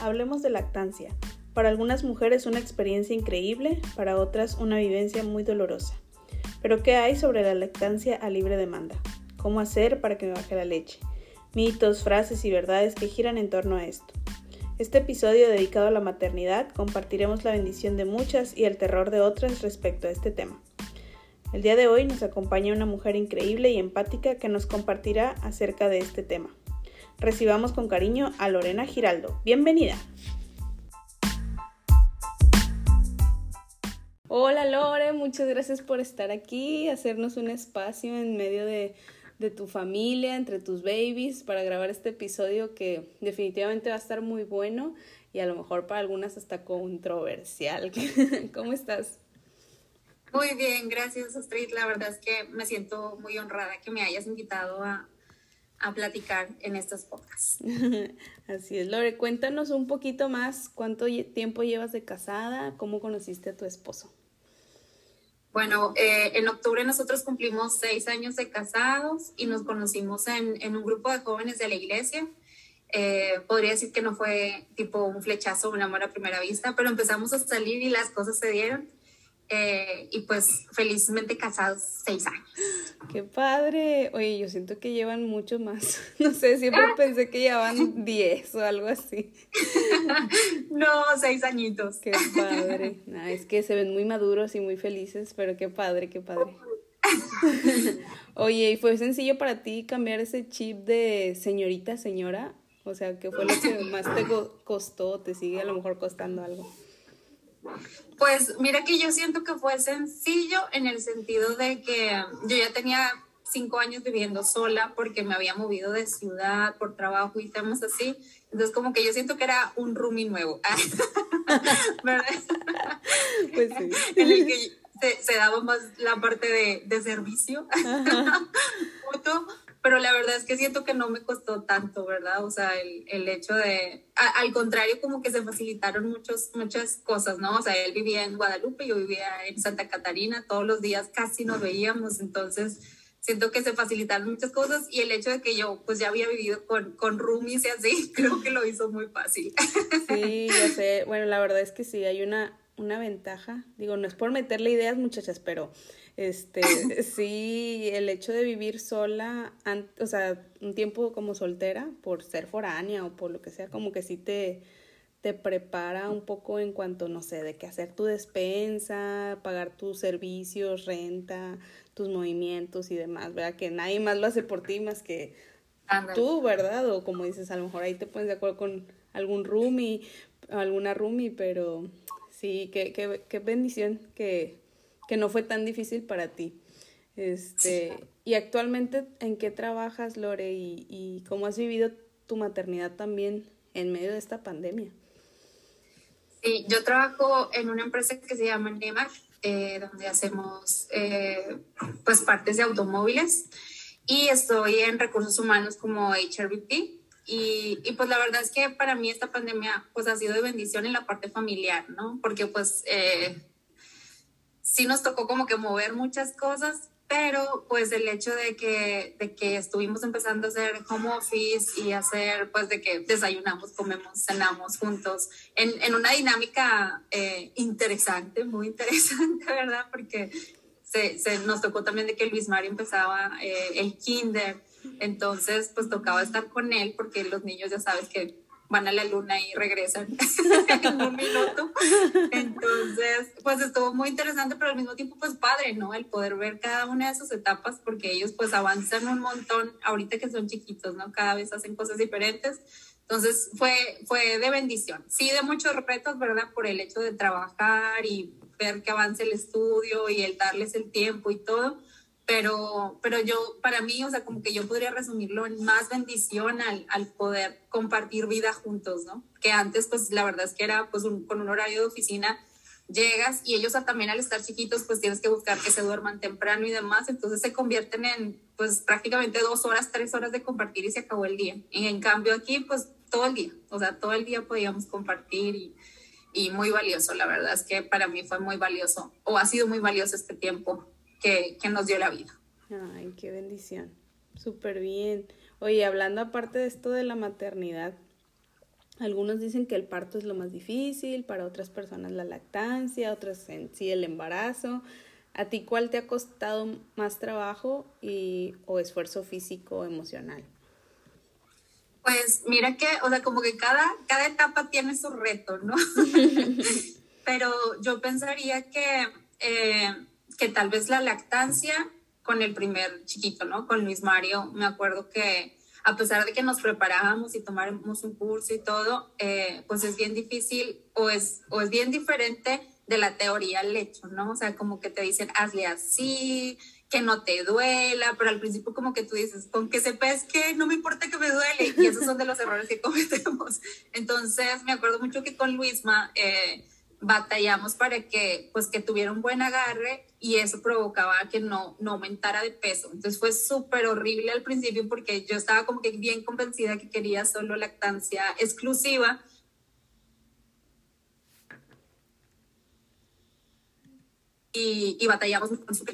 hablemos de lactancia. Para algunas mujeres una experiencia increíble, para otras una vivencia muy dolorosa. Pero ¿qué hay sobre la lactancia a libre demanda? ¿Cómo hacer para que me baje la leche? Mitos, frases y verdades que giran en torno a esto. Este episodio dedicado a la maternidad compartiremos la bendición de muchas y el terror de otras respecto a este tema. El día de hoy nos acompaña una mujer increíble y empática que nos compartirá acerca de este tema. Recibamos con cariño a Lorena Giraldo. Bienvenida. Hola Lore, muchas gracias por estar aquí, hacernos un espacio en medio de, de, tu familia, entre tus babies, para grabar este episodio que definitivamente va a estar muy bueno y a lo mejor para algunas hasta controversial. ¿Cómo estás? Muy bien, gracias Astrid. La verdad es que me siento muy honrada que me hayas invitado a, a platicar en estas pocas. Así es, Lore, cuéntanos un poquito más cuánto tiempo llevas de casada, cómo conociste a tu esposo. Bueno, eh, en octubre nosotros cumplimos seis años de casados y nos conocimos en, en un grupo de jóvenes de la iglesia. Eh, podría decir que no fue tipo un flechazo, un amor a primera vista, pero empezamos a salir y las cosas se dieron. Eh, y pues felizmente casados seis años. Qué padre. Oye, yo siento que llevan mucho más. No sé, siempre pensé que llevaban diez o algo así. no, seis añitos. Qué padre. es que se ven muy maduros y muy felices, pero qué padre, qué padre. Oye, ¿y fue sencillo para ti cambiar ese chip de señorita señora? O sea, ¿qué fue lo que más te costó? ¿Te sigue a lo mejor costando algo? Pues mira que yo siento que fue sencillo en el sentido de que yo ya tenía cinco años viviendo sola porque me había movido de ciudad por trabajo y temas así. Entonces como que yo siento que era un roomie nuevo. ¿Verdad? Pues sí. en el que se, daba más la parte de, de servicio pero la verdad es que siento que no me costó tanto, ¿verdad? O sea, el, el hecho de, al contrario, como que se facilitaron muchos, muchas cosas, ¿no? O sea, él vivía en Guadalupe, yo vivía en Santa Catarina, todos los días casi nos veíamos, entonces siento que se facilitaron muchas cosas y el hecho de que yo pues ya había vivido con, con roomies y así, creo que lo hizo muy fácil. Sí, yo sé, bueno, la verdad es que sí, hay una, una ventaja, digo, no es por meterle ideas muchachas, pero este, sí, el hecho de vivir sola, o sea, un tiempo como soltera, por ser foránea o por lo que sea, como que sí te, te prepara un poco en cuanto, no sé, de qué hacer tu despensa, pagar tus servicios, renta, tus movimientos y demás, ¿verdad? Que nadie más lo hace por ti más que tú, ¿verdad? O como dices, a lo mejor ahí te pones de acuerdo con algún roomie, alguna roomie, pero sí, qué, qué, qué bendición que que no fue tan difícil para ti. Este, y actualmente, ¿en qué trabajas, Lore? Y, cómo has vivido tu maternidad también en medio de esta pandemia. Sí, yo trabajo en una empresa que se llama Nemac, eh, donde hacemos eh, pues partes de automóviles y estoy en recursos humanos como HRBP y, y, pues la verdad es que para mí esta pandemia pues ha sido de bendición en la parte familiar, ¿no? Porque pues eh, sí nos tocó como que mover muchas cosas, pero pues el hecho de que, de que estuvimos empezando a hacer home office y hacer pues de que desayunamos, comemos, cenamos juntos en, en una dinámica eh, interesante, muy interesante, ¿verdad? Porque se, se, nos tocó también de que Luis Mario empezaba eh, el kinder, entonces pues tocaba estar con él porque los niños ya sabes que van a la luna y regresan en un minuto. Entonces, pues estuvo muy interesante, pero al mismo tiempo, pues padre, ¿no? El poder ver cada una de sus etapas, porque ellos pues avanzan un montón, ahorita que son chiquitos, ¿no? Cada vez hacen cosas diferentes. Entonces, fue, fue de bendición. Sí, de muchos retos, ¿verdad? Por el hecho de trabajar y ver que avance el estudio y el darles el tiempo y todo pero, pero yo, para mí, o sea, como que yo podría resumirlo en más bendición al, al poder compartir vida juntos, ¿no? Que antes, pues la verdad es que era pues con un horario de oficina, llegas y ellos también al estar chiquitos, pues tienes que buscar que se duerman temprano y demás, entonces se convierten en pues prácticamente dos horas, tres horas de compartir y se acabó el día. Y en cambio aquí, pues todo el día, o sea, todo el día podíamos compartir y, y muy valioso, la verdad es que para mí fue muy valioso, o ha sido muy valioso este tiempo que, nos dio la vida. Ay, qué bendición. Súper bien. Oye, hablando aparte de esto de la maternidad, Algunos dicen que el parto es lo más difícil, para otras personas la lactancia, otras en sí el embarazo. ¿A ti cuál te ha costado más trabajo y, o esfuerzo físico o emocional? Pues mira que, o sea, como que cada, cada etapa tiene su reto, ¿no? Pero yo pensaría que, eh, que tal vez la lactancia con el primer chiquito, ¿no? Con Luis Mario, me acuerdo que a pesar de que nos preparábamos y tomáramos un curso y todo, eh, pues es bien difícil o es, o es bien diferente de la teoría al hecho, ¿no? O sea, como que te dicen, hazle así, que no te duela, pero al principio como que tú dices, con que sepas que no me importa que me duele, y esos son de los errores que cometemos. Entonces, me acuerdo mucho que con Luisma, eh, batallamos para que, pues, que tuviera un buen agarre y eso provocaba que no, no aumentara de peso. Entonces fue súper horrible al principio porque yo estaba como que bien convencida que quería solo lactancia exclusiva. Y, y, batallamos con su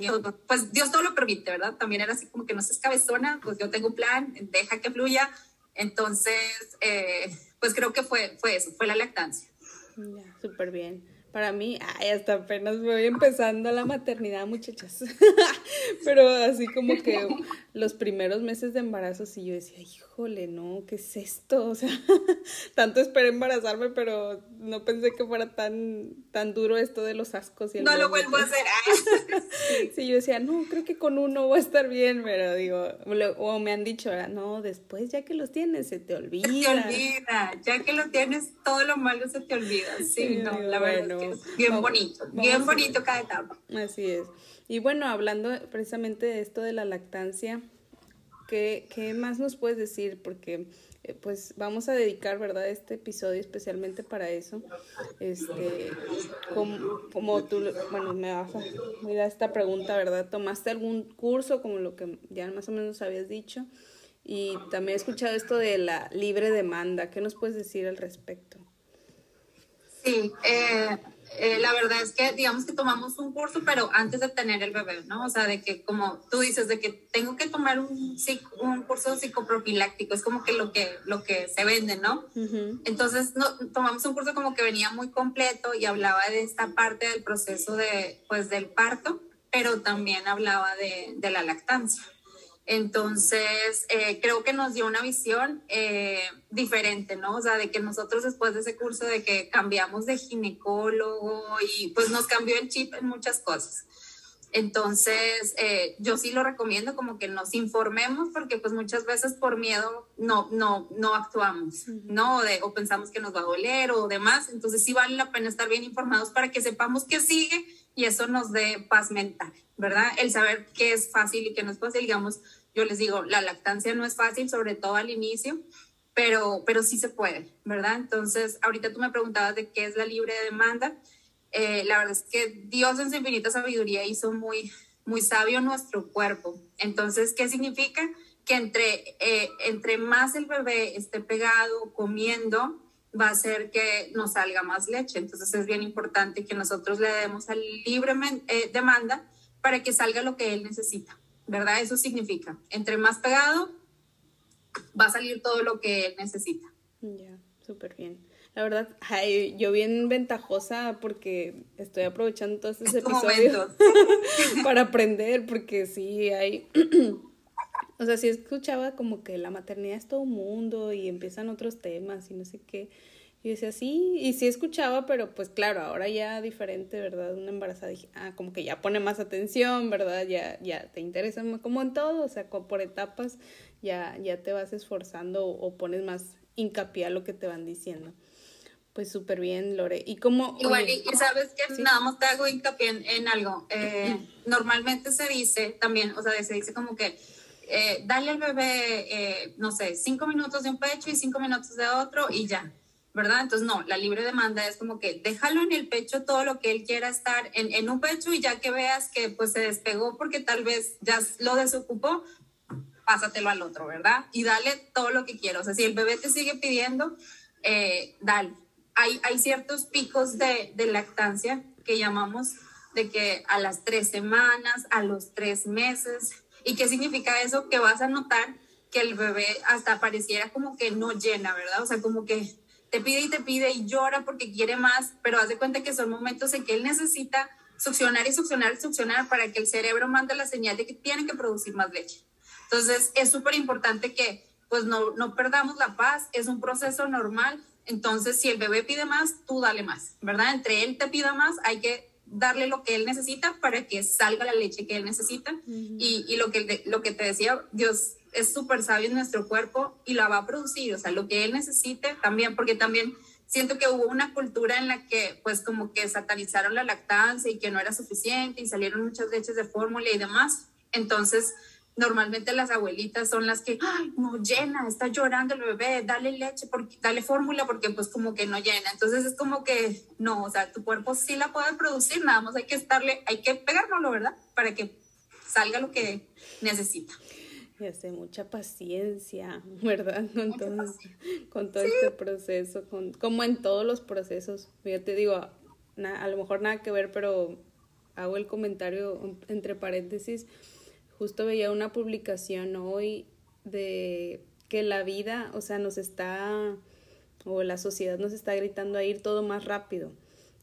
Pues Dios todo lo permite, ¿verdad? También era así como que no seas cabezona, pues yo tengo un plan, deja que fluya. Entonces, eh, pues creo que fue, fue eso, fue la lactancia. Ya, súper bien. Para mí, ay, hasta apenas voy empezando la maternidad, muchachas. Pero así como que los primeros meses de embarazo, sí yo decía, híjole, no, ¿qué es esto? O sea, tanto esperé embarazarme, pero no pensé que fuera tan, tan duro esto de los ascos. Y el no lo vuelvo a hacer. sí, yo decía, no, creo que con uno voy a estar bien, pero digo, o me han dicho, no, después ya que los tienes, se te olvida. Se te olvida, ya que lo tienes, todo lo malo se te olvida. Sí, no, la verdad es que bien bonito, bien bonito cada etapa. Así es. Y bueno, hablando precisamente de esto de la lactancia, ¿qué, qué más nos puedes decir? Porque eh, pues vamos a dedicar, ¿verdad?, este episodio especialmente para eso. Este, como, como tú, bueno, me vas a esta pregunta, ¿verdad? ¿Tomaste algún curso como lo que ya más o menos habías dicho? Y también he escuchado esto de la libre demanda. ¿Qué nos puedes decir al respecto? Sí, eh, eh, la verdad es que digamos que tomamos un curso, pero antes de tener el bebé, ¿no? O sea, de que como tú dices, de que tengo que tomar un, un curso psicoprofiláctico, es como que lo que, lo que se vende, ¿no? Entonces no, tomamos un curso como que venía muy completo y hablaba de esta parte del proceso de, pues, del parto, pero también hablaba de, de la lactancia. Entonces, eh, creo que nos dio una visión eh, diferente, ¿no? O sea, de que nosotros después de ese curso de que cambiamos de ginecólogo y pues nos cambió el chip en muchas cosas. Entonces, eh, yo sí lo recomiendo como que nos informemos porque pues muchas veces por miedo no, no, no actuamos, ¿no? De, o pensamos que nos va a doler o demás. Entonces sí vale la pena estar bien informados para que sepamos qué sigue y eso nos dé paz mental, ¿verdad? El saber qué es fácil y qué no es fácil, digamos, yo les digo, la lactancia no es fácil, sobre todo al inicio, pero, pero sí se puede, ¿verdad? Entonces, ahorita tú me preguntabas de qué es la libre demanda. Eh, la verdad es que Dios en su infinita sabiduría hizo muy, muy sabio nuestro cuerpo. Entonces, ¿qué significa? Que entre, eh, entre más el bebé esté pegado, comiendo, va a hacer que nos salga más leche. Entonces es bien importante que nosotros le demos a libre eh, demanda para que salga lo que él necesita. ¿Verdad? Eso significa, entre más pegado, va a salir todo lo que él necesita. Ya, súper bien. La verdad, yo bien ventajosa porque estoy aprovechando todos estos episodios para aprender, porque sí hay, o sea, sí escuchaba como que la maternidad es todo un mundo y empiezan otros temas y no sé qué. Y decía, sí, y sí escuchaba, pero pues claro, ahora ya diferente, ¿verdad? Una embarazada, dije, ah, como que ya pone más atención, ¿verdad? Ya, ya te interesa como en todo, o sea, por etapas ya, ya te vas esforzando o, pones más hincapié a lo que te van diciendo. Pues súper bien, Lore. Y como... Igual, y, sabes que nada más te hago hincapié en, algo. Eh, normalmente se dice también, o sea, se dice como que eh, dale al bebé, eh, no sé, cinco minutos de un pecho y cinco minutos de otro y ya ¿verdad? Entonces, no, la libre demanda es como que déjalo en el pecho todo lo que él quiera estar en, en un pecho y ya que veas que pues se despegó porque tal vez ya lo desocupó, pásatelo al otro, ¿verdad? Y dale todo lo que quiera. O sea, si el bebé te sigue pidiendo, eh, dale. Hay, hay ciertos picos de, de lactancia que llamamos de que a las tres semanas, a los tres meses. ¿Y qué significa eso? Que vas a notar que el bebé hasta pareciera como que no llena, ¿verdad? O sea, como que te pide y te pide y llora porque quiere más, pero haz de cuenta que son momentos en que él necesita succionar y succionar y succionar para que el cerebro mande la señal de que tiene que producir más leche. Entonces, es súper importante que pues no, no perdamos la paz, es un proceso normal. Entonces, si el bebé pide más, tú dale más, ¿verdad? Entre él te pida más, hay que darle lo que él necesita para que salga la leche que él necesita. y, y, lo, que, lo que te decía, Dios es súper sabio en nuestro cuerpo y la va a producir, o sea, lo que él necesite también, porque también siento que hubo una cultura en la que pues como que satanizaron la lactancia y que no era suficiente y salieron muchas leches de fórmula y demás. Entonces, normalmente las abuelitas son las que, ay, no llena, está llorando el bebé, dale leche, porque, dale fórmula porque pues como que no llena. Entonces es como que, no, o sea, tu cuerpo sí la puede producir, nada más hay que estarle, hay que pegárnoslo, ¿verdad? Para que salga lo que necesita. Y hace mucha paciencia, ¿verdad? Con todo, con todo este proceso, con, como en todos los procesos. Yo te digo, a lo mejor nada que ver, pero hago el comentario entre paréntesis. Justo veía una publicación hoy de que la vida, o sea, nos está, o la sociedad nos está gritando a ir todo más rápido.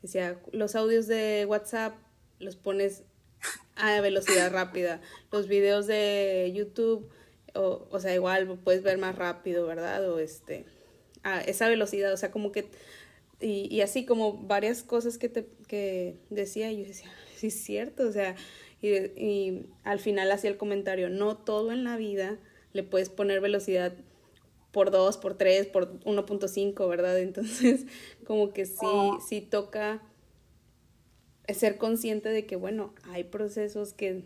Decía, los audios de WhatsApp los pones a velocidad rápida. Los videos de YouTube, o, o sea, igual puedes ver más rápido, ¿verdad? O este, a esa velocidad, o sea, como que, y, y así como varias cosas que te que decía, y yo decía, sí es cierto, o sea, y, y al final hacía el comentario, no todo en la vida le puedes poner velocidad por 2, por 3, por 1.5, ¿verdad? Entonces, como que sí, sí toca ser consciente de que, bueno, hay procesos que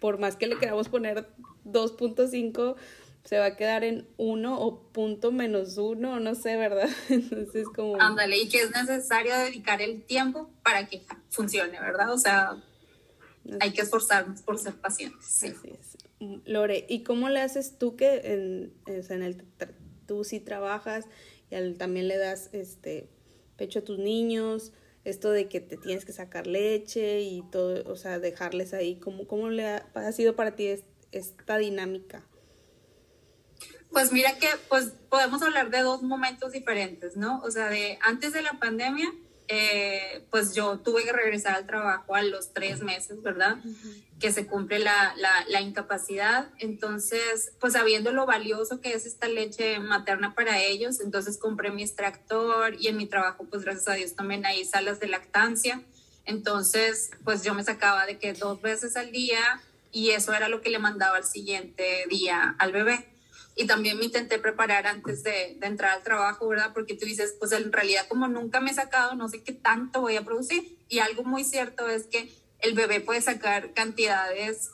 por más que le queramos poner 2.5, se va a quedar en 1 o punto menos 1, no sé, ¿verdad? Entonces como... Ándale, y que es necesario dedicar el tiempo para que funcione, ¿verdad? O sea, hay que esforzarnos por ser pacientes. Sí. Así es. Lore, ¿y cómo le haces tú que en, en el, tú sí trabajas y también le das este pecho a tus niños? Esto de que te tienes que sacar leche y todo, o sea, dejarles ahí, ¿cómo, cómo le ha, sido para ti esta dinámica? Pues mira que pues podemos hablar de dos momentos diferentes, ¿no? O sea, de antes de la pandemia, eh, pues yo tuve que regresar al trabajo a los tres meses, ¿verdad? Que se cumple la, la, la, incapacidad. Entonces, pues sabiendo lo valioso que es esta leche materna para ellos, entonces compré mi extractor y en mi trabajo, pues gracias a Dios también hay salas de lactancia. Entonces, pues yo me sacaba de que dos veces al día y eso era lo que le mandaba al siguiente día al bebé y también me intenté preparar antes de, de, entrar al trabajo, ¿verdad? Porque tú dices, pues en realidad como nunca me he sacado, no sé qué tanto voy a producir. Y algo muy cierto es que el bebé puede sacar cantidades,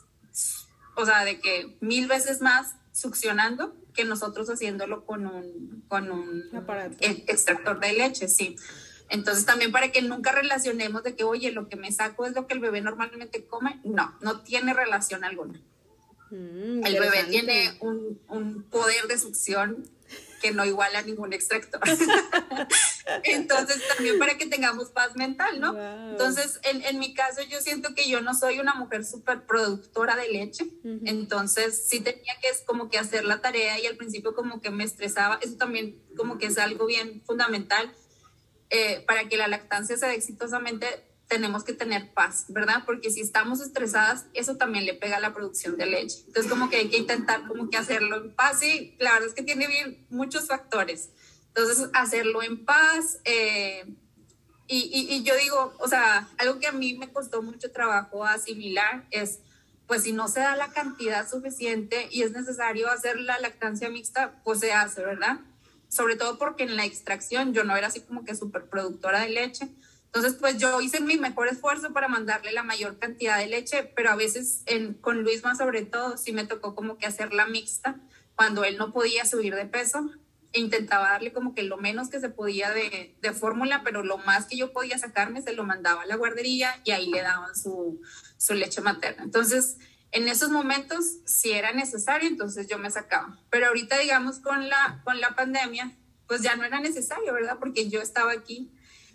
o sea, de que mil veces más succionando que nosotros haciéndolo con un, con un extractor de leche, sí. Entonces también para que nunca relacionemos de que, oye, lo que me saco es lo que el bebé normalmente come, no, no tiene relación alguna. Mm, el bebé tiene un, un, poder de succión que no iguala a ningún extractor. Entonces, también para que tengamos paz mental, ¿no? Entonces, en, en, mi caso, yo siento que yo no soy una mujer súper productora de leche. Entonces, sí tenía que es como que hacer la tarea y al principio como que me estresaba. Eso también como que es algo bien fundamental eh, para que la lactancia se dé exitosamente tenemos que tener paz, ¿verdad? Porque si estamos estresadas, eso también le pega a la producción de leche. Entonces, como que hay que intentar como que hacerlo en paz la verdad es que tiene bien muchos factores. Entonces, hacerlo en paz. Eh, y, y, y, yo digo, o sea, algo que a mí me costó mucho trabajo asimilar es, pues si no se da la cantidad suficiente y es necesario hacer la lactancia mixta, pues se hace, ¿verdad? Sobre todo porque en la extracción yo no era así como que súper productora de leche entonces, pues yo hice mi mejor esfuerzo para mandarle la mayor cantidad de leche, pero a veces en, con Luisma sobre todo sí me tocó como que hacerla mixta cuando él no podía subir de peso e intentaba darle como que lo menos que se podía de, de fórmula, pero lo más que yo podía sacarme se lo mandaba a la guardería y ahí le daban su, su leche materna. Entonces, en esos momentos, si era necesario, entonces yo me sacaba. Pero ahorita, digamos, con la, con la pandemia, pues ya no era necesario, ¿verdad? Porque yo estaba aquí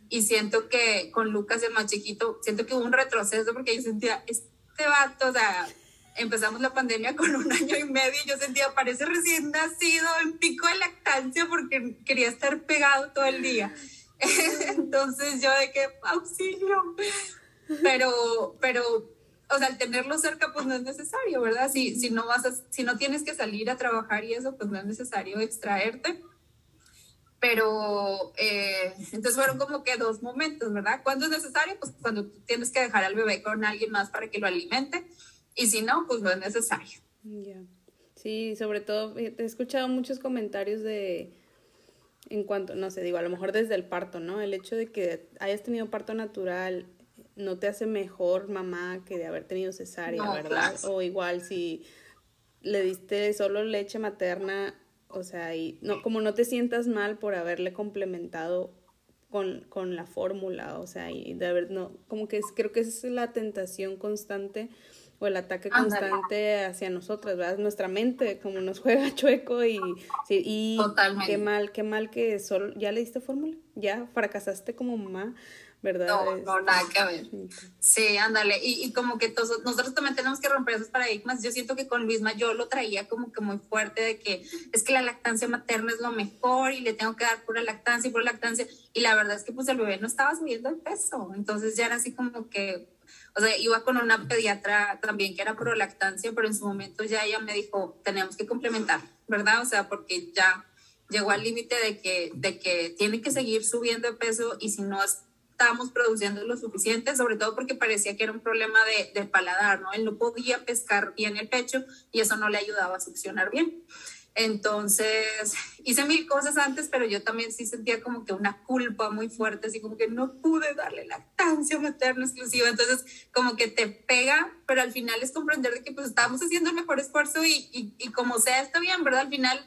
y siento que con Lucas, el más chiquito, siento que hubo un retroceso porque yo sentía, este vato, o sea, empezamos la pandemia con un año y medio y yo sentía, parece recién nacido en pico de lactancia porque quería estar pegado todo el día. Entonces yo de que, auxilio. Pero, pero, o sea, al tenerlo cerca, pues no es necesario, ¿verdad? Si, si, no vas a, si no tienes que salir a trabajar y eso, pues no es necesario extraerte. Pero, eh, entonces fueron como que dos momentos, ¿verdad? ¿Cuándo es necesario? Pues cuando tienes que dejar al bebé con alguien más para que lo alimente. Y si no, pues no es necesario. Sí, sobre todo, he escuchado muchos comentarios de, en cuanto, no sé, digo, a lo mejor desde el parto, ¿no? El hecho de que hayas tenido parto natural no te hace mejor mamá que de haber tenido cesárea, ¿verdad? O igual si le diste solo leche materna, o sea, y no, como no te sientas mal por haberle complementado con, con la fórmula, o sea, y de haber, no, como que es, creo que es la tentación constante o el ataque constante hacia nosotras, ¿verdad? Nuestra mente como nos juega chueco y, sí, y qué mal, qué mal que solo, ¿ya le diste fórmula? ¿Ya fracasaste como mamá? ¿Verdad? No, no, nada que ver. Sí, ándale. Y, y como que todos, nosotros también tenemos que romper esos paradigmas. Yo siento que con Luisma yo lo traía como que muy fuerte de que es que la lactancia materna es lo mejor y le tengo que dar pura lactancia y pura lactancia. Y la verdad es que pues el bebé no estaba subiendo el peso. Entonces ya era así como que o sea, iba con una pediatra también que era pro lactancia, pero en su momento ya ella me dijo, tenemos que complementar, ¿verdad? O sea, porque ya llegó al límite de que, de que tiene que seguir subiendo de peso y si no estábamos produciendo lo suficiente, sobre todo porque parecía que era un problema de, de paladar, ¿no? Él no podía pescar bien el pecho y eso no le ayudaba a succionar bien. Entonces, hice mil cosas antes, pero yo también sí sentía como que una culpa muy fuerte, así como que no pude darle lactancia materna exclusiva. Entonces, como que te pega, pero al final es comprender de que pues estamos haciendo el mejor esfuerzo y, y, como sea, está bien, ¿verdad? Al final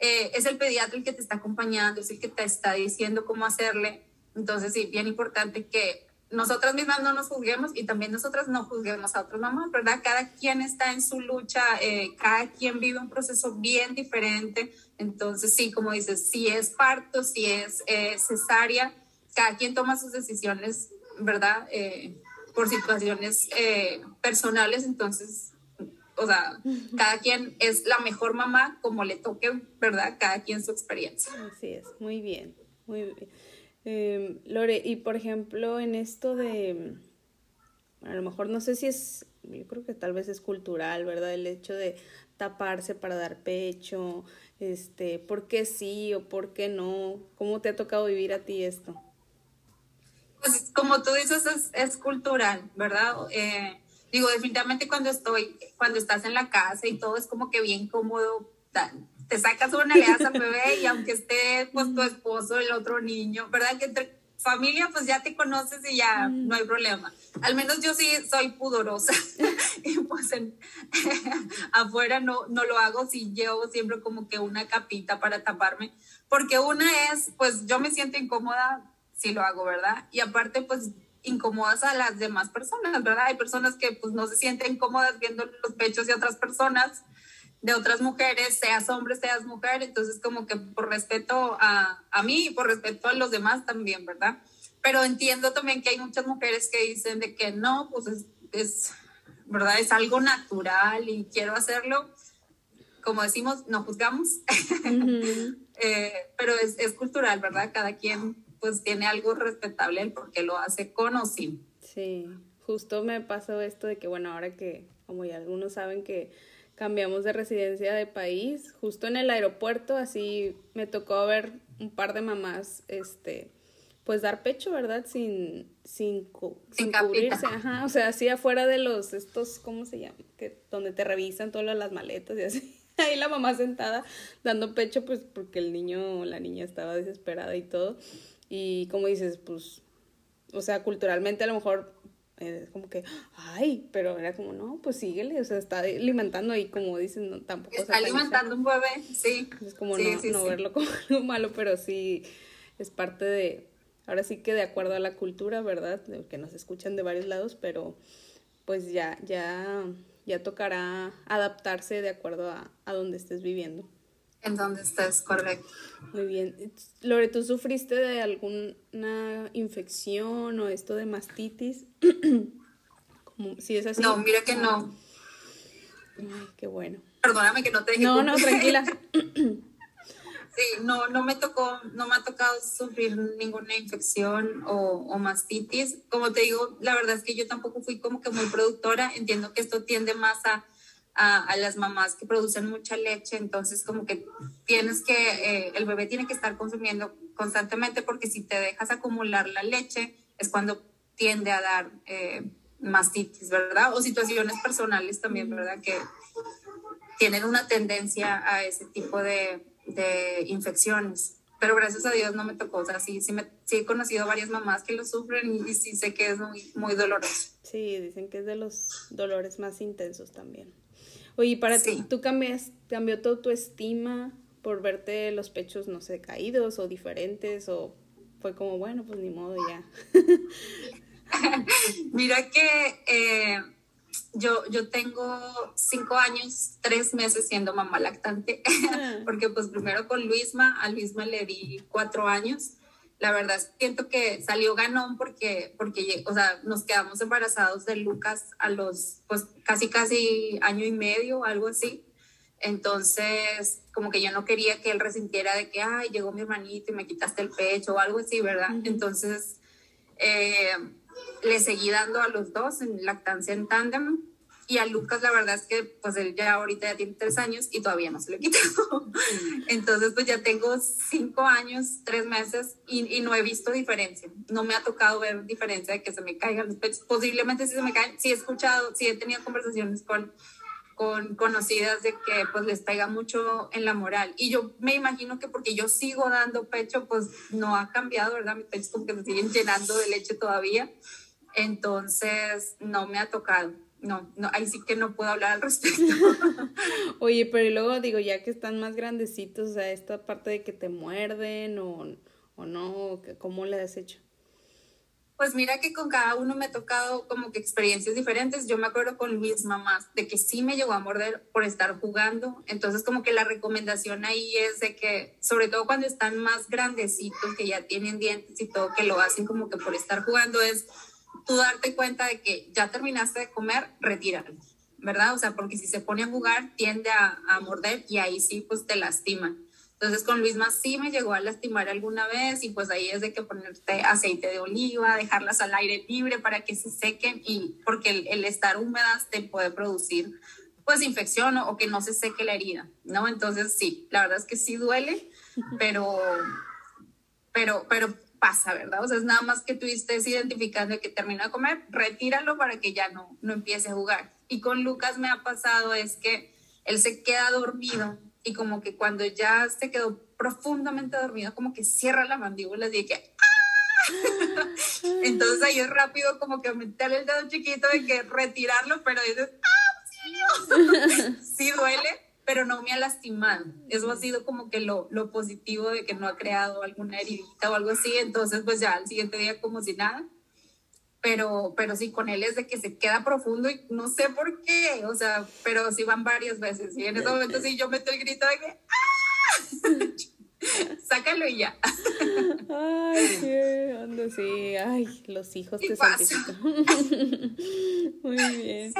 eh, es el pediatra el que te está acompañando, es el que te está diciendo cómo hacerle. Entonces, sí, bien importante que nosotras mismas no nos juzguemos y también nosotras no juzguemos a otras mamás, ¿verdad? Cada quien está en su lucha, eh, cada quien vive un proceso bien diferente. Entonces, sí, como dices, si es parto, si es eh, cesárea, cada quien toma sus decisiones, ¿verdad? Eh, por situaciones personales, entonces, o sea, cada quien es la mejor mamá como le toque, ¿verdad? Cada quien su experiencia. Así es, muy bien, muy bien. Eh, Lore, y por ejemplo, en esto de, a lo mejor no sé si es, yo creo que tal vez es cultural, ¿verdad? El hecho de taparse para dar pecho, este, ¿por qué sí o por qué no? ¿Cómo te ha tocado vivir a ti esto? Pues como tú dices, es, cultural, ¿verdad? Eh, digo, definitivamente cuando estoy, cuando estás en la casa y todo es como que bien cómodo, te sacas una, le das al bebé y aunque esté pues tu esposo, el otro niño, ¿verdad? Que entre familia pues ya te conoces y ya no hay problema. Al menos yo sí soy pudorosa y pues afuera no, no lo hago, si llevo siempre como que una capita para taparme, porque una es pues yo me siento incómoda si lo hago, ¿verdad? Y aparte pues incomodas a las demás personas, ¿verdad? Hay personas que pues no se sienten cómodas viendo los pechos de otras personas de otras mujeres, seas hombre, seas mujer, entonces como que por respeto a, a mí y por respeto a los demás también, ¿verdad? Pero entiendo también que hay muchas mujeres que dicen de que no, pues es, es ¿verdad? Es algo natural y quiero hacerlo. Como decimos, no juzgamos, eh, pero es, es, cultural, ¿verdad? Cada quien pues tiene algo respetable el por qué lo hace con o sin. Sí, justo me pasó esto de que, bueno, ahora que, como ya algunos saben que cambiamos de residencia de país, justo en el aeropuerto, así me tocó ver un par de mamás, este, pues dar pecho, ¿verdad? Sin, sin, sin, cubrirse, ajá, o sea, así afuera de los, estos, ¿cómo se llama? Que, donde te revisan todas las maletas y así. Ahí la mamá sentada dando pecho, pues porque el niño o la niña estaba desesperada y todo. Y como dices, pues, o sea, culturalmente a lo mejor es como que, ay, pero era como, no, pues síguele, o sea, está alimentando y como dicen, no, tampoco. Está alimentando un bebé, sí. Es como no, no verlo como algo malo, pero sí es parte de, ahora sí que de acuerdo a la cultura, ¿verdad? Que nos escuchan de varios lados, pero pues ya, ya, ya tocará adaptarse de acuerdo a, a donde estés viviendo. En donde estés, correcto. Muy bien. Lore, ¿tú sufriste de alguna infección o esto de mastitis? si es así. No, mira que no. Ay, qué bueno. Perdóname que no te dije. No, no, tranquila. Sí, no, no me tocó, no me ha tocado sufrir ninguna infección o, o, mastitis. Como te digo, la verdad es que yo tampoco fui como que muy productora. Entiendo que esto tiende más a, a, las mamás que producen mucha leche, entonces como que tienes que, eh, el bebé tiene que estar consumiendo constantemente porque si te dejas acumular la leche es cuando tiende a dar eh, mastitis, ¿verdad? O situaciones personales también, ¿verdad? Que tienen una tendencia a ese tipo de, infecciones. Pero gracias a Dios no me tocó. O sea, sí, sí, me, sí he conocido varias mamás que lo sufren y sí sé que es muy, muy doloroso. Sí, dicen que es de los dolores más intensos también. Oye, para sí. ti, ¿tú cambias, cambió toda tu estima por verte los pechos, no sé, caídos o diferentes? ¿O fue como, bueno, pues ni modo ya? Mira que eh, yo, yo tengo cinco años, tres meses siendo mamá lactante, porque pues primero con Luisma, a Luisma le di cuatro años. La verdad siento que salió ganón porque, porque, o sea, nos quedamos embarazados de Lucas a los, pues casi, casi año y medio, algo así. Entonces, como que yo no quería que él resintiera de que, ay, llegó mi hermanito y me quitaste el pecho o algo así, ¿verdad? Uh -huh. Entonces, eh, le seguí dando a los dos en lactancia en tándem y a Lucas la verdad es que pues él ya ahorita ya tiene tres años y todavía no se le quitó. Entonces pues ya tengo cinco años, tres meses y, y, no he visto diferencia. No me ha tocado ver diferencia de que se me caigan los pechos. Posiblemente sí se me caen. Sí he escuchado, sí he tenido conversaciones con, con conocidas de que pues les pega mucho en la moral. Y yo me imagino que porque yo sigo dando pecho pues no ha cambiado, ¿verdad? Mis pechos como que se siguen llenando de leche todavía. Entonces no me ha tocado no, no, ahí sí que no puedo hablar al respecto. Oye, pero luego digo, ya que están más grandecitos, o sea, esta parte de que te muerden o, o no, ¿cómo le has hecho? Pues mira que con cada uno me ha tocado como que experiencias diferentes. Yo me acuerdo con mis mamás de que sí me llegó a morder por estar jugando. Entonces como que la recomendación ahí es de que, sobre todo cuando están más grandecitos, que ya tienen dientes y todo, que lo hacen como que por estar jugando, es tú darte cuenta de que ya terminaste de comer, retíralo, ¿verdad? O sea, porque si se pone a jugar, tiende a, a morder y ahí sí, pues te lastima. Entonces con Luisma sí me llegó a lastimar alguna vez y pues ahí es de que ponerte aceite de oliva, dejarlas al aire libre para que se sequen y porque el, el estar húmedas te puede producir pues infección o, o, que no se seque la herida, ¿no? Entonces sí, la verdad es que sí duele, pero, pero, pero pasa, ¿verdad? O sea, es nada más que estés identificando que termina de comer, retíralo para que ya no, no empiece a jugar. Y con Lucas me ha pasado es que él se queda dormido y como que cuando ya se quedó profundamente dormido, como que cierra la mandíbula y que ¡ah! Entonces ahí es rápido como que meterle el dedo chiquito de que retirarlo, pero dices ¡ah! sí duele, pero no me ha lastimado. Eso ha sido como que lo, lo, positivo de que no ha creado alguna heridita o algo así. Entonces, pues ya al siguiente día como si nada. Pero, pero sí, con él es de que se queda profundo y no sé por qué. O sea, pero sí van varias veces. Y en ese momento sí yo meto el grito de que ¡ah! Sácalo y ya. Ay, qué onda, sí. Ay, los hijos te santifican. Muy bien.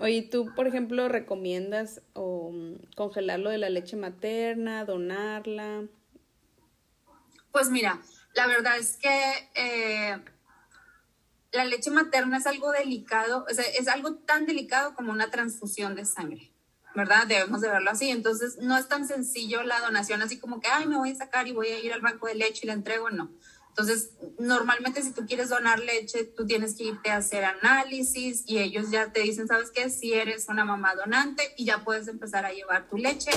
Oye, ¿tú, por ejemplo, recomiendas o, congelar lo de la leche materna, donarla? Pues mira, la verdad es que eh, la leche materna es algo delicado, o sea, es algo tan delicado como una transfusión de sangre, ¿verdad? Debemos de verlo así. Entonces, no es tan sencillo la donación, así como que, ay, me voy a sacar y voy a ir al banco de leche y la entrego, no. Entonces, normalmente si tú quieres donar leche, tú tienes que irte a hacer análisis y ellos ya te dicen, ¿sabes qué? Si eres una mamá donante y ya puedes empezar a llevar tu leche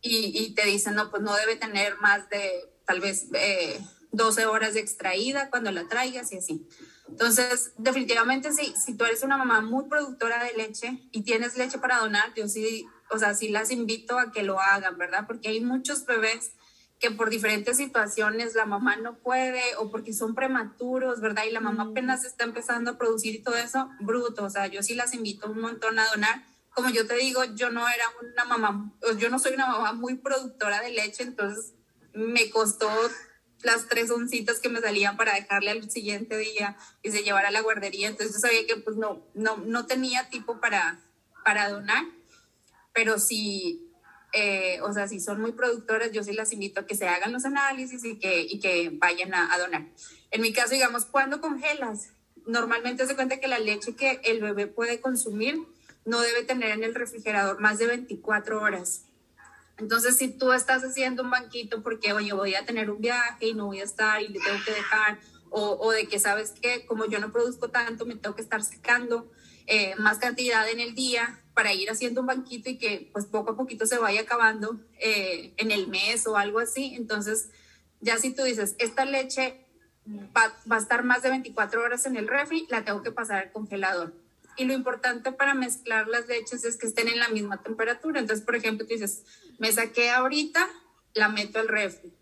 y, y te dicen, no, pues no debe tener más de tal vez eh, 12 horas de extraída cuando la traigas y así. Entonces, definitivamente sí, si tú eres una mamá muy productora de leche y tienes leche para donar, yo sí, o sea, sí las invito a que lo hagan, ¿verdad? Porque hay muchos bebés que por diferentes situaciones la mamá no puede o porque son prematuros, ¿verdad? Y la mamá apenas está empezando a producir y todo eso, bruto. O sea, yo sí las invito un montón a donar. Como yo te digo, yo no era una mamá, yo no soy una mamá muy productora de leche, entonces me costó las tres oncitas que me salían para dejarle al siguiente día y se llevara a la guardería. Entonces yo sabía que pues no, no, no tenía tipo para, para donar pero si, eh, o sea, si son muy productoras, yo sí las invito a que se hagan los análisis y que, y que vayan a, a donar. En mi caso, digamos, ¿cuándo congelas? Normalmente se cuenta que la leche que el bebé puede consumir no debe tener en el refrigerador más de 24 horas. Entonces, si tú estás haciendo un banquito porque, oye, voy a tener un viaje y no voy a estar y le tengo que dejar, o, de que sabes que como yo no produzco tanto, me tengo que estar sacando eh, más cantidad en el día para ir haciendo un banquito y que pues poco a poquito se vaya acabando eh, en el mes o algo así. Entonces, ya si tú dices, esta leche va, va, a estar más de 24 horas en el refri, la tengo que pasar al congelador. Y lo importante para mezclar las leches es que estén en la misma temperatura. Entonces, por ejemplo, tú dices, me saqué ahorita, la meto al refri.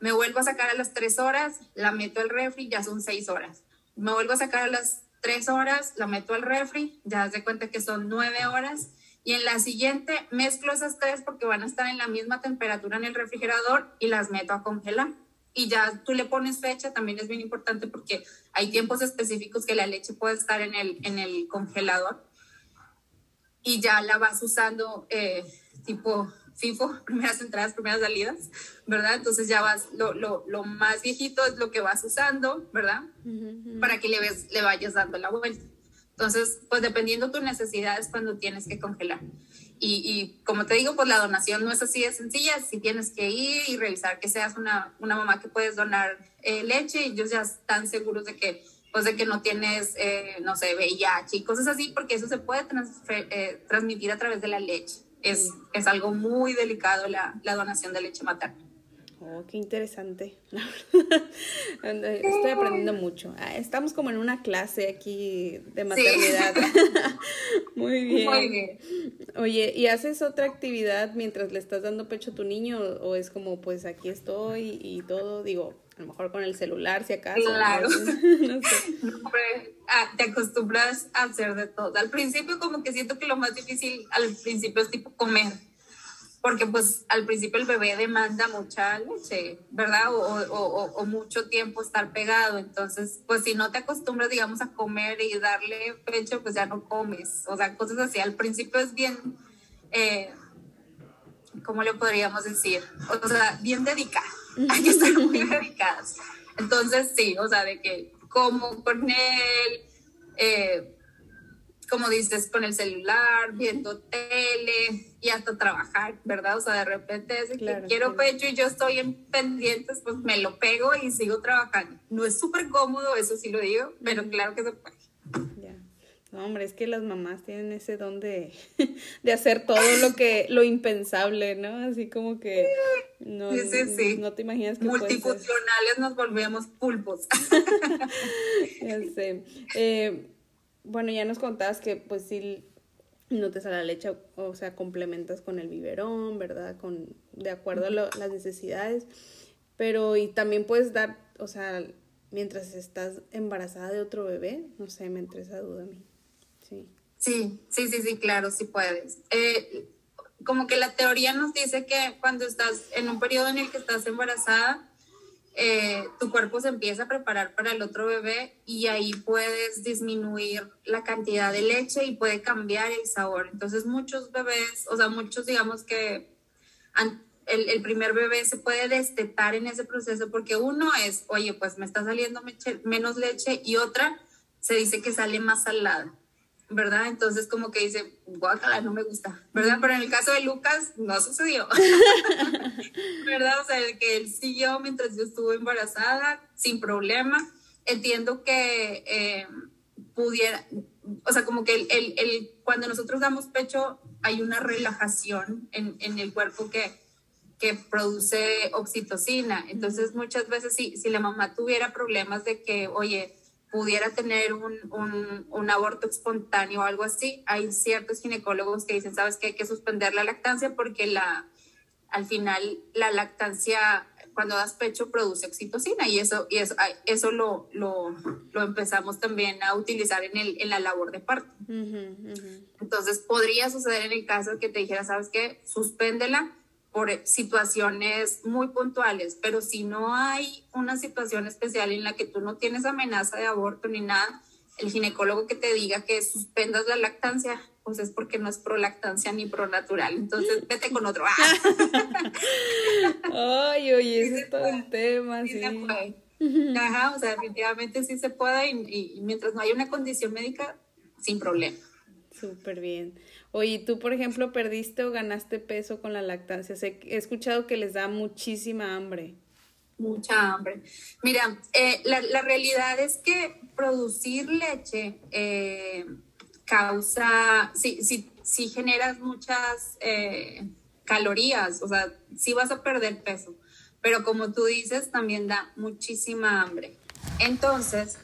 Me vuelvo a sacar a las 3 horas, la meto al refri, ya son 6 horas. Me vuelvo a sacar a las 3 horas, la meto al refri, ya se cuenta que son 9 horas. Y en la siguiente mezclo esas tres porque van a estar en la misma temperatura en el refrigerador y las meto a congelar y ya tú le pones fecha, también es bien importante porque hay tiempos específicos que la leche puede estar en el, en el congelador y ya la vas usando eh, tipo FIFO, primeras entradas, primeras salidas, ¿verdad? Entonces ya vas, lo, lo, lo más viejito es lo que vas usando, ¿verdad? Uh -huh. Para que le, ves, le vayas dando la vuelta. Entonces, pues dependiendo tu necesidad es cuando tienes que congelar. Y, y, como te digo, pues la donación no es así de sencilla, si tienes que ir y revisar que seas una, una mamá que puedes donar eh, leche y ellos ya están seguros de que, pues de que no tienes, eh, no sé, VIH y cosas así, porque eso se puede eh, transmitir a través de la leche. Es, sí. es algo muy delicado la, la donación de leche materna. Oh, qué interesante. Estoy aprendiendo mucho. Ah, estamos como en una clase aquí de maternidad. Sí. Muy bien. Muy bien. Oye, ¿y haces otra actividad mientras le estás dando pecho a tu niño? ¿O es como, pues aquí estoy y todo? Digo, a lo mejor con el celular, si acaso. Claro. No sé. ah, te acostumbras a hacer de todo. Al principio, como que siento que lo más difícil al principio es tipo comer porque pues al principio el bebé demanda mucha leche, ¿verdad? O, o, o, mucho tiempo estar pegado. Entonces, pues si no te acostumbras, digamos, a comer y darle pecho, pues ya no comes. O sea, cosas así. Al principio es bien, eh, ¿cómo le podríamos decir? O sea, bien dedicada. Hay que estar muy dedicadas. Entonces, sí, o sea, de que como con él, eh, como dices, con el celular, viendo tele y hasta trabajar, ¿verdad? O sea, de repente es claro, que quiero claro. pecho y yo estoy en pendientes, pues me lo pego y sigo trabajando. No es súper cómodo, eso sí lo digo, pero claro que se puede. Ya. No, hombre, es que las mamás tienen ese don de, de hacer todo lo que, lo impensable, ¿no? Así como que no, sí, sí, sí. no te imaginas que Multifuncionales nos volvemos pulpos. ya sé. Eh, bueno, ya nos contabas que pues sí no te sale la leche, o sea, complementas con el biberón, ¿verdad? Con, de acuerdo a las necesidades. Pero y también puedes dar, o sea, mientras estás embarazada de otro bebé, no sé, me entra esa duda a mí. Sí. Sí, sí, sí, sí, claro, sí puedes. Eh, como que la teoría nos dice que cuando estás en un periodo en el que estás embarazada, eh, tu cuerpo se empieza a preparar para el otro bebé y ahí puedes disminuir la cantidad de leche y puede cambiar el sabor. Entonces muchos bebés, o sea, muchos digamos que el, el primer bebé se puede destetar en ese proceso porque uno es, oye, pues me está saliendo menos leche y otra se dice que sale más salada. ¿Verdad? Entonces como que dice, guácala, no me gusta, ¿verdad? Pero en el caso de Lucas no sucedió, ¿verdad? O sea, que él siguió mientras yo estuve embarazada sin problema. Entiendo que eh, pudiera, o sea, como que el, el, el, cuando nosotros damos pecho hay una relajación en, en el cuerpo que, que produce oxitocina. Entonces muchas veces si, si la mamá tuviera problemas de que, oye, pudiera tener un, un, un, aborto espontáneo o algo así, hay ciertos ginecólogos que dicen, sabes que hay que suspender la lactancia porque la, al final la lactancia cuando das pecho produce oxitocina y eso, y eso, eso lo, lo, lo empezamos también a utilizar en, el, en la labor de parto. Uh -huh, uh -huh. Entonces podría suceder en el caso que te dijera, sabes qué, suspéndela por situaciones muy puntuales, pero si no hay una situación especial en la que tú no tienes amenaza de aborto ni nada, el ginecólogo que te diga que suspendas la lactancia, pues es porque no es pro lactancia ni pro natural. Entonces, vete con otro. Ay, oye, ese es todo un tema, sí. Ajá, o sea, definitivamente sí se puede y, mientras no haya una condición médica, sin problema. Súper bien. Oye, ¿tú, por ejemplo, perdiste o ganaste peso con la lactancia? he escuchado que les da muchísima hambre. Mucha hambre. Mira, eh, la, la, realidad es que producir leche eh, causa, sí, sí, sí generas muchas eh, calorías, o sea, sí vas a perder peso, pero como tú dices, también da muchísima hambre. Entonces,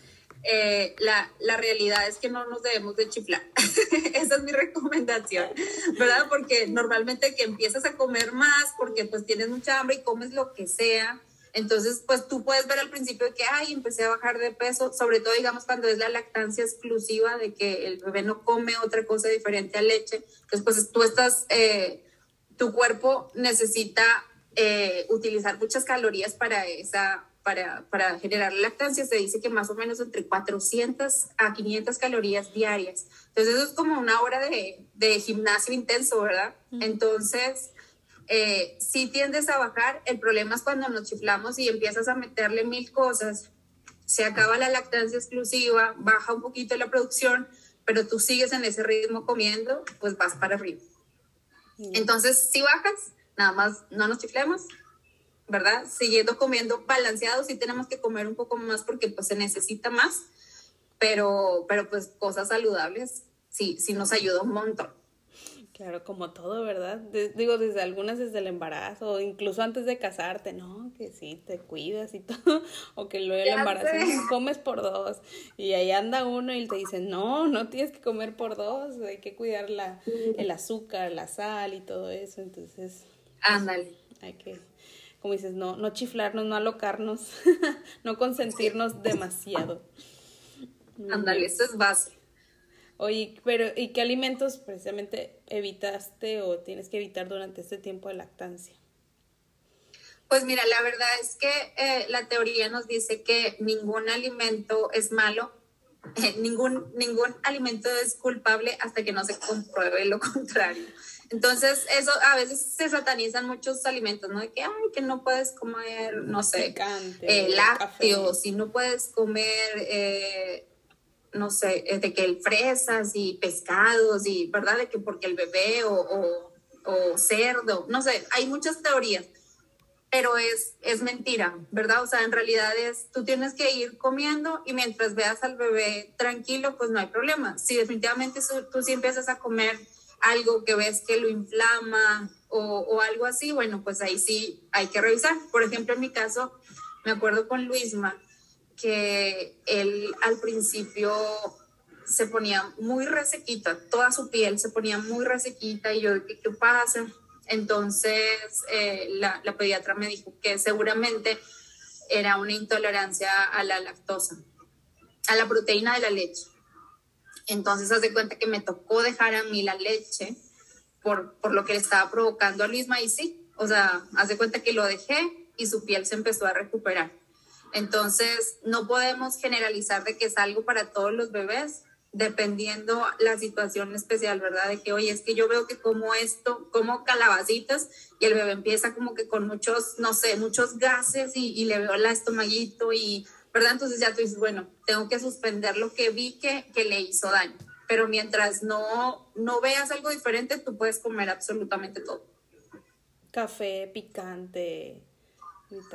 la, la, realidad es que no nos debemos de chiflar. Esa es mi recomendación, ¿verdad? Porque normalmente que empiezas a comer más porque pues tienes mucha hambre y comes lo que sea, entonces, pues tú puedes ver al principio que, ay, empecé a bajar de peso, sobre todo, digamos, cuando es la lactancia exclusiva de que el bebé no come otra cosa diferente a leche. Entonces, pues tú estás, eh, tu cuerpo necesita eh, utilizar muchas calorías para esa, para, para, generar la lactancia. Se dice que más o menos entre 400 a 500 calorías diarias. Entonces, eso es como una hora de, de gimnasio intenso, ¿verdad? Entonces, eh, si tiendes a bajar, el problema es cuando nos chiflamos y empiezas a meterle mil cosas, se acaba la lactancia exclusiva, baja un poquito la producción, pero tú sigues en ese ritmo comiendo, pues vas para arriba. Entonces, si bajas, nada más no nos chiflemos, ¿verdad? Siguiendo comiendo balanceado, sí tenemos que comer un poco más porque pues se necesita más, pero, pero pues cosas saludables sí, sí nos ayuda un montón. Claro, como todo, ¿verdad? digo, desde algunas desde el embarazo, incluso antes de casarte, ¿no? Que sí, te cuidas y todo, o que luego el embarazo comes por dos, y ahí anda uno y te dice, no, no tienes que comer por dos, hay que cuidar la, el azúcar, la sal y todo eso, entonces... Ándale. Hay que, como dices, no, no chiflarnos, no alocarnos, no consentirnos demasiado. Ándale, eso es base. Oye, pero ¿y qué alimentos precisamente evitaste o tienes que evitar durante este tiempo de lactancia? Pues mira, la verdad es que eh, la teoría nos dice que ningún alimento es malo, ningún, ningún alimento es culpable hasta que no se compruebe lo contrario. Entonces, eso a veces se satanizan muchos alimentos, ¿no? De que, ay, que no puedes comer, no sé, eh, lácteos, y no puedes comer eh, no sé, eh, de que el fresas y pescados y, ¿verdad? De que porque el bebé o, o, o, cerdo, no sé, hay muchas teorías, pero es, es mentira, ¿verdad? O sea, en realidad es, tú tienes que ir comiendo y mientras veas al bebé tranquilo, pues no hay problema. Si definitivamente tú sí empiezas a comer algo que ves que lo inflama o, algo así, bueno, pues ahí sí hay que revisar. Por ejemplo, en mi caso, me acuerdo con Luisma, que él al principio se ponía muy resequita, toda su piel se ponía muy resequita y yo, ¿qué, qué pasa? Entonces eh, la, la, pediatra me dijo que seguramente era una intolerancia a la lactosa, a la proteína de la leche. Entonces hace cuenta que me tocó dejar a mí la leche por, por lo que le estaba provocando a Luisma y sí, o sea, hace cuenta que lo dejé y su piel se empezó a recuperar. Entonces, no podemos generalizar de que es algo para todos los bebés, dependiendo la situación especial, ¿verdad? De que, oye, es que yo veo que como esto, como calabacitas, y el bebé empieza como que con muchos, no sé, muchos gases y, le veo la estomaguito y, ¿verdad? Entonces ya tú dices, bueno, tengo que suspender lo que vi que, que le hizo daño. Pero mientras no, no veas algo diferente, tú puedes comer absolutamente todo. Café, picante.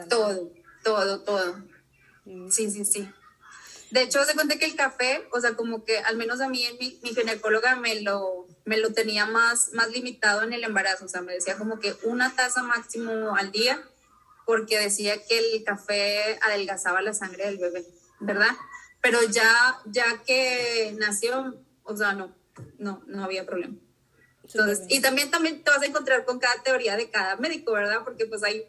Todo todo, todo. Mm. Sí, sí, sí. De hecho, se cuenta que el café, o sea, como que al menos a mí mi, mi, ginecóloga me lo, me lo tenía más, más limitado en el embarazo, o sea, me decía como que una taza máximo al día, porque decía que el café adelgazaba la sangre del bebé, ¿verdad? Pero ya, ya que nació, o sea, no, no, no había problema. Entonces, y también, también te vas a encontrar con cada teoría de cada médico, ¿verdad? Porque pues hay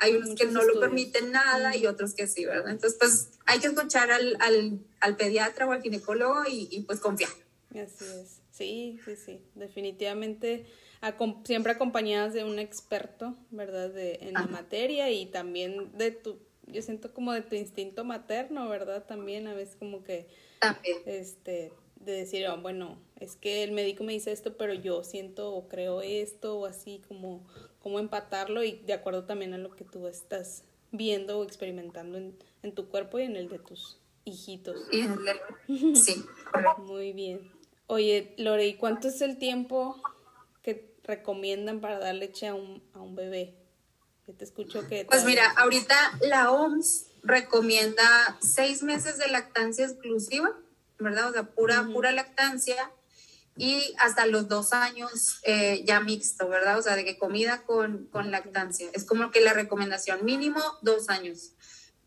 hay unos que no lo permiten nada y otros que sí, ¿verdad? Entonces, pues hay que escuchar al, al, al pediatra o al ginecólogo y, y, pues confiar. Así es. Sí, sí, sí. Definitivamente siempre acompañadas de un experto, ¿verdad? De, en la materia y también de tu yo siento como de tu instinto materno, ¿verdad? También a veces como que, También. este, de decir, oh, bueno, es que el médico me dice esto, pero yo siento o creo esto o así, como, como empatarlo y de acuerdo también a lo que tú estás viendo o experimentando en, en tu cuerpo y en el de tus hijitos. Sí. Muy bien. Oye, Lore, ¿y cuánto es el tiempo recomiendan para dar leche a un, a un bebé? Yo te escucho que... Pues mira, ahorita la OMS recomienda seis meses de lactancia exclusiva, ¿verdad? O sea, pura, pura lactancia y hasta los dos años eh, ya mixto, ¿verdad? O sea, de que comida con, con lactancia. Es como que la recomendación mínimo dos años.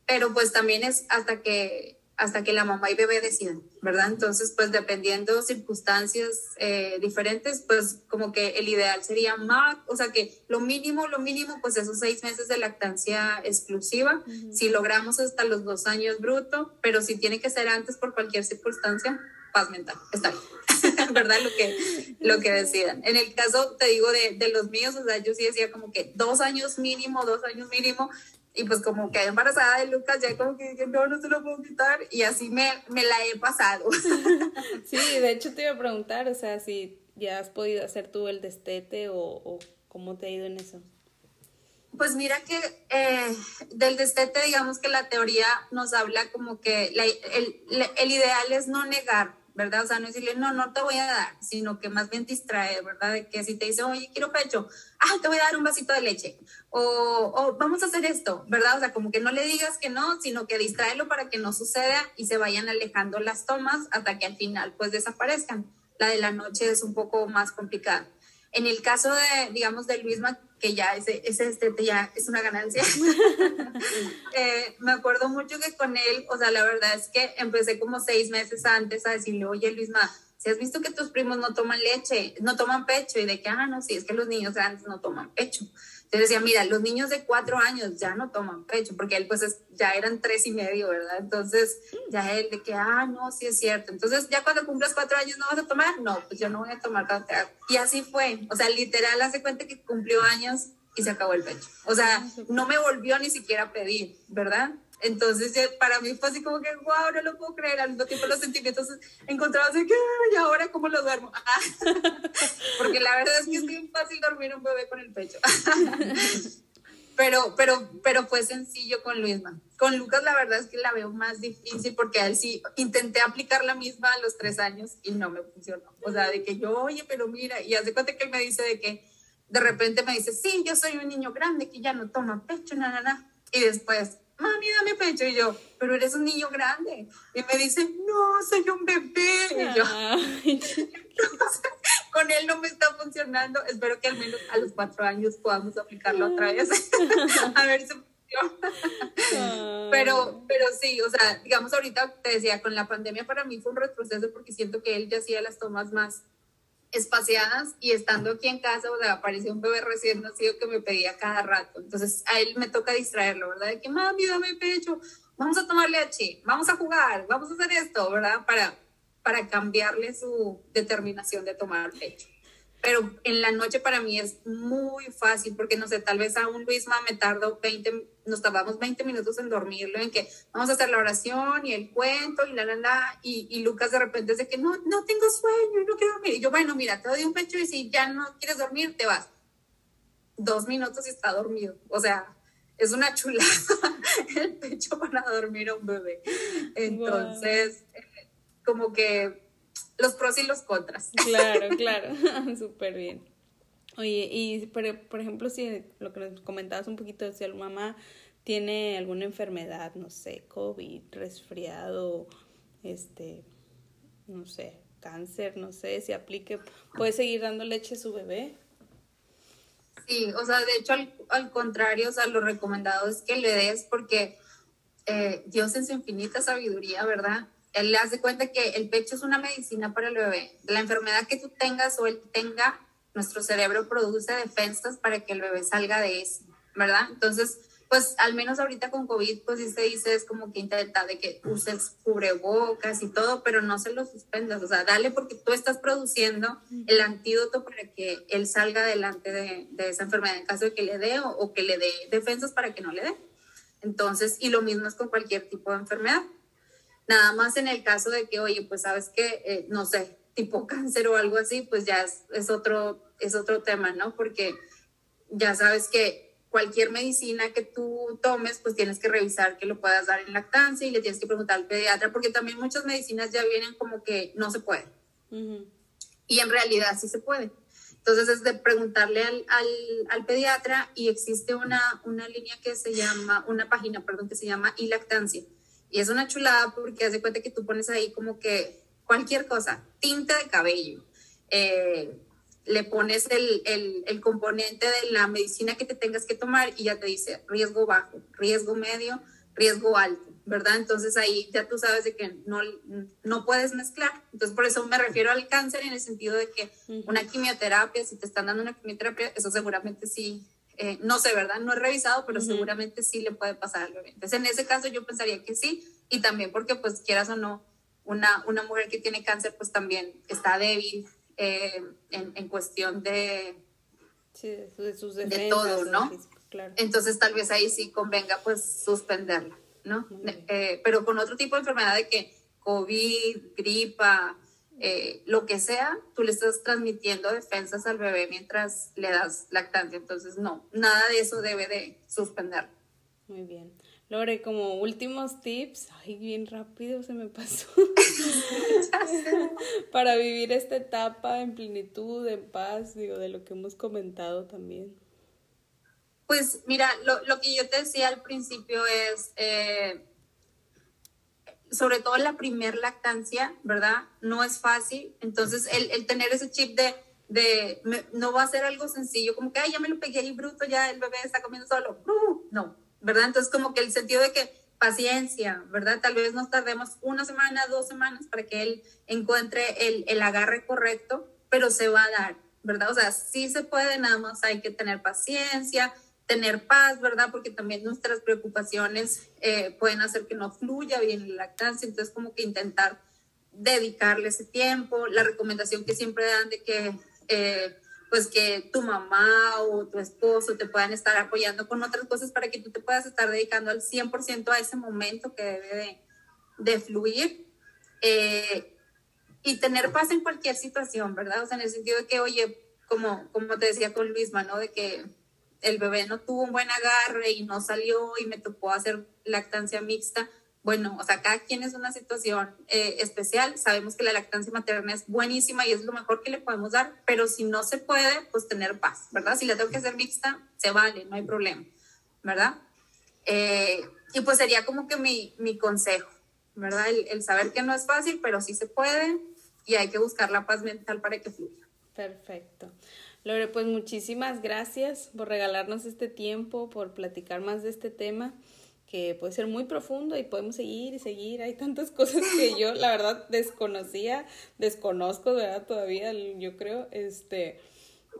Pero pues también es hasta que hasta que la mamá y bebé decidan, ¿verdad? Entonces, pues dependiendo circunstancias eh, diferentes, pues como que el ideal sería más, o sea que lo mínimo, lo mínimo, pues esos seis meses de lactancia exclusiva, si logramos hasta los dos años bruto, pero si tiene que ser antes por cualquier circunstancia, paz mental, está bien, ¿verdad? Lo que, lo que decidan. En el caso, te digo, de, de los míos, o sea, yo sí decía como que dos años mínimo, dos años mínimo, y pues como quedé embarazada de Lucas, ya como que dije, no, no se lo puedo quitar, y así me, me la he pasado. Sí, de hecho te iba a preguntar, o sea, si ya has podido hacer tú el destete o, o cómo te ha ido en eso. Pues mira que eh, del destete, digamos que la teoría nos habla como que la- el, el ideal es no negar, ¿verdad? O sea, no decirle, no, no te voy a dar, sino que más bien distraer, ¿verdad? De que si te dice, oye, quiero pecho, ah, te voy a dar un vasito de leche, o, vamos a hacer esto, ¿verdad? O sea, como que no le digas que no, sino que distraerlo para que no suceda y se vayan alejando las tomas hasta que al final pues desaparezcan. La de la noche es un poco más complicada. En el caso de, digamos, de Luisma, que ya ese, ese destete ya es una ganancia, eh, me acuerdo mucho que con él, o sea, la verdad es que empecé como seis meses antes a decirle, oye, Luisma, si has visto que tus primos no toman leche, no toman pecho, y de que, ah, no, sí, es que los niños grandes no toman pecho. Entonces decía, mira, los niños de cuatro años ya no toman pecho, porque él pues es- ya eran tres y medio, ¿verdad? Entonces ya él de que, ah, no, sí es cierto. Entonces ya cuando cumplas cuatro años no vas a tomar, no, pues yo no voy a tomar haga. Y así fue, o sea, literal, hace cuenta que cumplió años y se acabó el pecho. O sea, no me volvió ni siquiera a pedir, ¿verdad? Entonces, para mí fue así como que, wow, no lo puedo creer. Al mismo tiempo, los sentimientos encontrados de que, "Ay, ¿y ahora cómo lo duermo? Porque la verdad es que es bien fácil dormir un bebé con el pecho. pero, pero, pero fue sencillo con Luisma. Con Lucas, la verdad es que la veo más difícil porque a él sí intenté aplicar la misma a los tres años y no me funcionó. O sea, de que yo, oye, pero mira, y hace cuenta que él me dice de que de repente me dice, sí, yo soy un niño grande que ya no toma pecho, na, na, na. Y después, mami, dame pecho. Y yo, pero eres un niño grande. Y me dice, no, soy un bebé. Y yo, Ay, con él no me está funcionando. Espero que al menos a los cuatro años podamos aplicarlo otra vez. a ver si. Pero, pero sí, o sea, digamos ahorita te decía, con la pandemia para mí fue un retroceso porque siento que él ya hacía las tomas más espaciadas y estando aquí en casa, o sea, apareció un bebé recién nacido que me pedía cada rato. Entonces a él me toca distraerlo, ¿verdad? De que, mami, dame pecho, vamos a tomar leche, vamos a jugar, vamos a hacer esto, ¿verdad? Para, para cambiarle su determinación de tomar pecho. Pero en la noche para mí es muy fácil porque no sé, tal vez a un Luisma me tardo 20, nos tardamos 20 minutos en dormirlo, en que vamos a hacer la oración y el cuento y la, la, la, y, y Lucas de repente dice que no, no tengo sueño no quiero dormir. Y yo, bueno, mira, te doy un pecho y si ya no quieres dormir, te vas. Dos minutos y está dormido. O sea, es una chulada el pecho para dormir a un bebé. Entonces, eh, como que los pros y los contras. Claro, claro, súper bien. Oye, y por, por ejemplo, si lo que nos comentabas un poquito, si la mamá tiene alguna enfermedad, no sé, COVID, resfriado, este, no sé, cáncer, no sé, si aplique, ¿puede seguir dando leche a su bebé? Sí, o sea, de hecho, al, al contrario, o sea, lo recomendado es que le des porque eh, Dios en su infinita sabiduría, ¿verdad? Él le hace cuenta que el pecho es una medicina para el bebé. La enfermedad que tú tengas o él tenga, nuestro cerebro produce defensas para que el bebé salga de eso, ¿verdad? Entonces, pues al menos ahorita con COVID, pues sí se dice, es como que intenta de que uses cubrebocas y todo, pero no se lo suspendas, o sea, dale porque tú estás produciendo el antídoto para que él salga adelante de, de esa enfermedad en caso de que le dé o, o que le dé defensas para que no le dé. Entonces, y lo mismo es con cualquier tipo de enfermedad. Nada más en el caso de que, oye, pues sabes que, eh, no sé, tipo cáncer o algo así, pues ya es, es, otro, es otro tema, ¿no? Porque ya sabes que cualquier medicina que tú tomes, pues tienes que revisar que lo puedas dar en lactancia y le tienes que preguntar al pediatra, porque también muchas medicinas ya vienen como que no se puede. Y en realidad sí se puede. Entonces es de preguntarle al, al, al, pediatra y existe una, una línea que se llama, una página, perdón, que se llama lactancia Y es una chulada porque hace cuenta que tú pones ahí como que cualquier cosa, tinta de cabello, eh, le pones el, el, el, componente de la medicina que te tengas que tomar y ya te dice riesgo bajo, riesgo medio, riesgo alto, ¿verdad? Entonces ahí ya tú sabes de que no, no puedes mezclar. Entonces por eso me refiero al cáncer en el sentido de que una quimioterapia, si te están dando una quimioterapia, eso seguramente sí, eh, no sé, ¿verdad? No he revisado, pero seguramente sí le puede pasar al bebé. Entonces en ese caso yo pensaría que sí y también porque pues quieras o no, una, una mujer que tiene cáncer pues también está débil, eh, en, cuestión de, de, sus de todo, ¿no? Entonces tal vez ahí sí convenga pues suspenderla, ¿no? Eh, pero con otro tipo de enfermedad de que COVID, gripa, eh, lo que sea, tú le estás transmitiendo defensas al bebé mientras le das lactancia. Entonces, no, nada de eso debe de suspenderlo. Muy bien. Lore, como últimos tips, ay, bien rápido se me pasó, para vivir esta etapa en plenitud, en paz, digo, de lo que hemos comentado también. Pues mira, lo, lo que yo te decía al principio es, eh, sobre todo la primer lactancia, ¿verdad? No es fácil, entonces el, el tener ese chip de, de no va a ser algo sencillo, como que, ay, ya me lo pegué ahí bruto, ya el bebé está comiendo solo. no, ¿verdad? Entonces, como que el sentido de que paciencia, ¿verdad? Tal vez nos tardemos una semana, dos semanas para que él encuentre el, el agarre correcto, pero se va a dar, ¿verdad? O sea, sí se puede, nada más hay que tener paciencia, tener paz, ¿verdad? Porque también nuestras preocupaciones eh, pueden hacer que no fluya bien la lactancia, entonces como que intentar dedicarle ese tiempo, la recomendación que siempre dan de que eh, pues que tu mamá o tu esposo te puedan estar apoyando con otras cosas para que tú te puedas estar dedicando al 100% a ese momento que debe de, fluir. Eh, y tener paz en cualquier situación, ¿verdad? O sea, en el sentido de que, oye, como, como te decía con Luisma, ¿no? De que el bebé no tuvo un buen agarre y no salió y me tocó hacer lactancia mixta bueno, o sea, cada quien es una situación eh, especial. Sabemos que la lactancia materna es buenísima y es lo mejor que le podemos dar, pero si no se puede, pues tener paz, ¿verdad? Si la tengo que hacer mixta, se vale, no hay problema, ¿verdad? Eh, y pues sería como que mi, mi consejo, ¿verdad? El, el, saber que no es fácil, pero sí se puede y hay que buscar la paz mental para que fluya. Perfecto. Lore, pues muchísimas gracias por regalarnos este tiempo, por platicar más de este tema que puede ser muy profundo y podemos seguir y seguir. Hay tantas cosas que yo, la verdad, desconocía, desconozco, ¿verdad? Todavía, yo creo, este,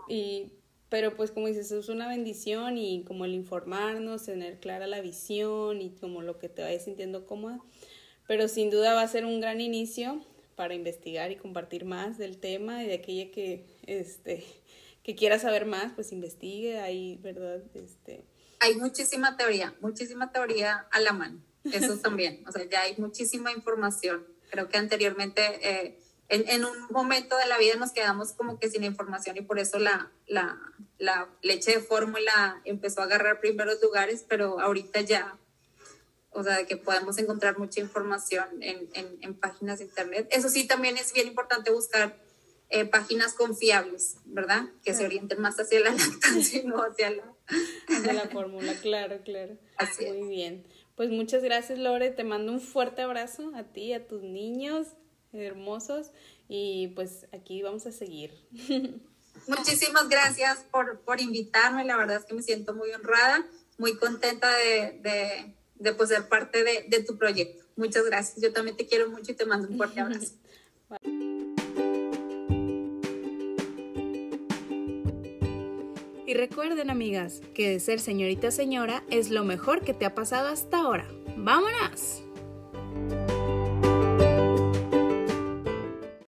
y, pero pues como dices, es una bendición y como el informarnos, tener clara la visión y como lo que te vayas sintiendo cómoda, pero sin duda va a ser un gran inicio para investigar y compartir más del tema y de aquella que, este, que quiera saber más, pues investigue ahí, ¿verdad? Este, hay muchísima teoría, muchísima teoría a la mano. Eso también, o sea, ya hay muchísima información. Creo que anteriormente, eh, en, en, un momento de la vida nos quedamos como que sin información y por eso la, la, la leche de fórmula empezó a agarrar primeros lugares, pero ahorita ya, o sea, que podemos encontrar mucha información en, en, en páginas de internet. Eso sí, también es bien importante buscar eh, páginas confiables, ¿verdad? Que se orienten más hacia la lactancia y no hacia la de la fórmula, claro, claro. Así Muy bien. Pues muchas gracias, Lore. Te mando un fuerte abrazo a ti, a tus niños hermosos. Y pues aquí vamos a seguir. Muchísimas gracias por, por invitarme. La verdad es que me siento muy honrada, muy contenta de, de, de pues, ser parte de, de tu proyecto. Muchas gracias. Yo también te quiero mucho y te mando un fuerte abrazo. Y recuerden amigas, que ser señorita señora es lo mejor que te ha pasado hasta ahora. ¡Vámonos!